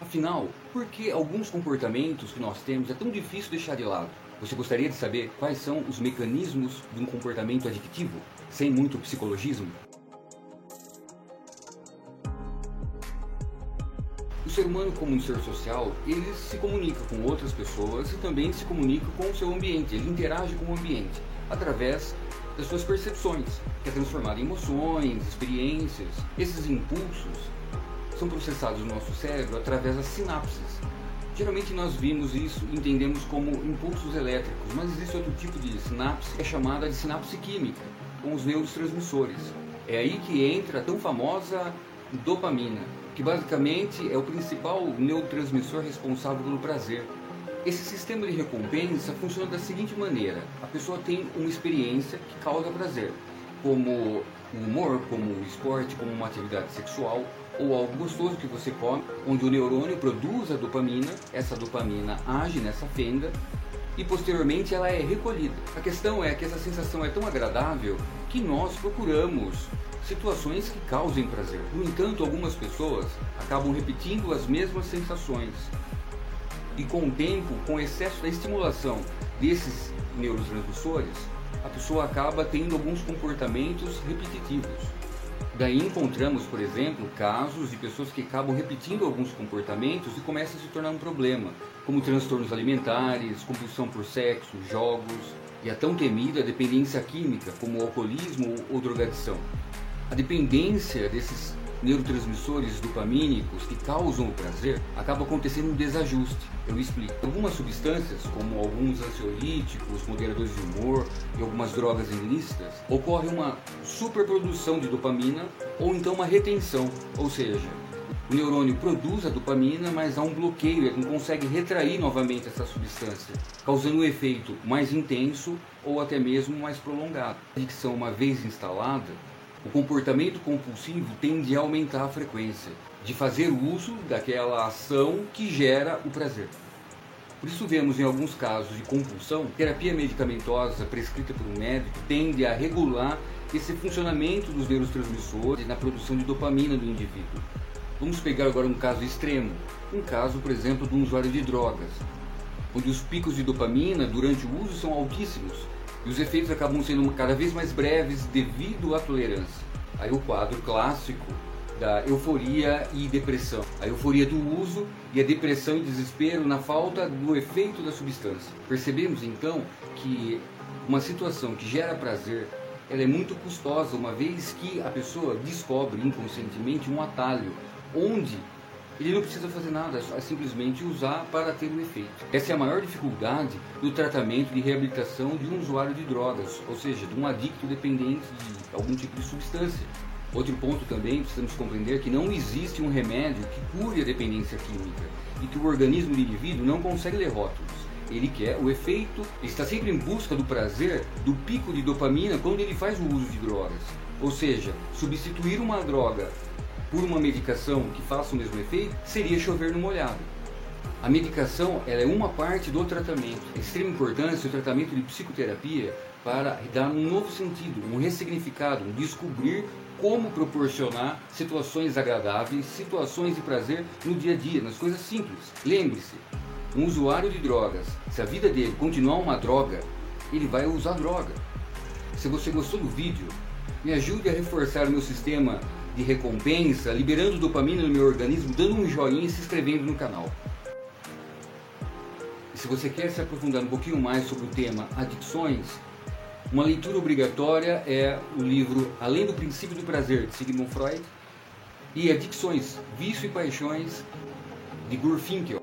Afinal, por que alguns comportamentos que nós temos é tão difícil deixar de lado? Você gostaria de saber quais são os mecanismos de um comportamento adictivo, sem muito psicologismo? O ser humano, como um ser social, ele se comunica com outras pessoas e também se comunica com o seu ambiente, ele interage com o ambiente através das suas percepções, que é transformado em emoções, experiências. Esses impulsos são processados no nosso cérebro através das sinapses. Geralmente nós vimos isso e entendemos como impulsos elétricos, mas existe outro tipo de sinapse que é chamada de sinapse química, com os neurotransmissores. É aí que entra a tão famosa dopamina, que basicamente é o principal neurotransmissor responsável pelo prazer. Esse sistema de recompensa funciona da seguinte maneira: a pessoa tem uma experiência que causa prazer, como humor, como esporte, como uma atividade sexual ou algo gostoso que você come, onde o neurônio produz a dopamina, essa dopamina age nessa fenda e posteriormente ela é recolhida. A questão é que essa sensação é tão agradável que nós procuramos situações que causem prazer. No entanto, algumas pessoas acabam repetindo as mesmas sensações e com o tempo, com o excesso da estimulação desses neurotransmissores, a pessoa acaba tendo alguns comportamentos repetitivos. Daí encontramos, por exemplo, casos de pessoas que acabam repetindo alguns comportamentos e começa a se tornar um problema, como transtornos alimentares, compulsão por sexo, jogos e a tão temida dependência química, como o alcoolismo ou drogadição. A dependência desses neurotransmissores dopamínicos que causam o prazer, acaba acontecendo um desajuste. Eu explico. Algumas substâncias, como alguns ansiolíticos, moderadores de humor e algumas drogas ilícitas, ocorre uma superprodução de dopamina ou então uma retenção, ou seja, o neurônio produz a dopamina, mas há um bloqueio, ele não consegue retrair novamente essa substância, causando um efeito mais intenso ou até mesmo mais prolongado. A adicção, uma vez instalada, o comportamento compulsivo tende a aumentar a frequência de fazer uso daquela ação que gera o prazer. Por isso vemos em alguns casos de compulsão, terapia medicamentosa prescrita por um médico tende a regular esse funcionamento dos neurotransmissores na produção de dopamina do indivíduo. Vamos pegar agora um caso extremo, um caso, por exemplo, de um usuário de drogas, onde os picos de dopamina durante o uso são altíssimos e os efeitos acabam sendo cada vez mais breves devido à tolerância. Aí o quadro clássico da euforia e depressão. A euforia do uso e a depressão e desespero na falta do efeito da substância. Percebemos então que uma situação que gera prazer ela é muito custosa, uma vez que a pessoa descobre inconscientemente um atalho onde ele não precisa fazer nada, é simplesmente usar para ter o efeito. Essa é a maior dificuldade do tratamento de reabilitação de um usuário de drogas, ou seja, de um adicto dependente de algum tipo de substância. Outro ponto também, precisamos compreender que não existe um remédio que cure a dependência química e que o organismo do indivíduo não consegue ler rótulos. Ele quer o efeito, está sempre em busca do prazer, do pico de dopamina quando ele faz o uso de drogas. Ou seja, substituir uma droga por uma medicação que faça o mesmo efeito, seria chover no molhado. A medicação ela é uma parte do tratamento. É extrema importância o tratamento de psicoterapia para dar um novo sentido, um ressignificado, um descobrir como proporcionar situações agradáveis, situações de prazer no dia a dia, nas coisas simples. Lembre-se, um usuário de drogas, se a vida dele continuar uma droga, ele vai usar droga. Se você gostou do vídeo, me ajude a reforçar o meu sistema de recompensa, liberando dopamina no meu organismo, dando um joinha e se inscrevendo no canal. E se você quer se aprofundar um pouquinho mais sobre o tema adicções, uma leitura obrigatória é o livro Além do Princípio do Prazer, de Sigmund Freud, e Adicções, Vício e Paixões, de Gurfinkel.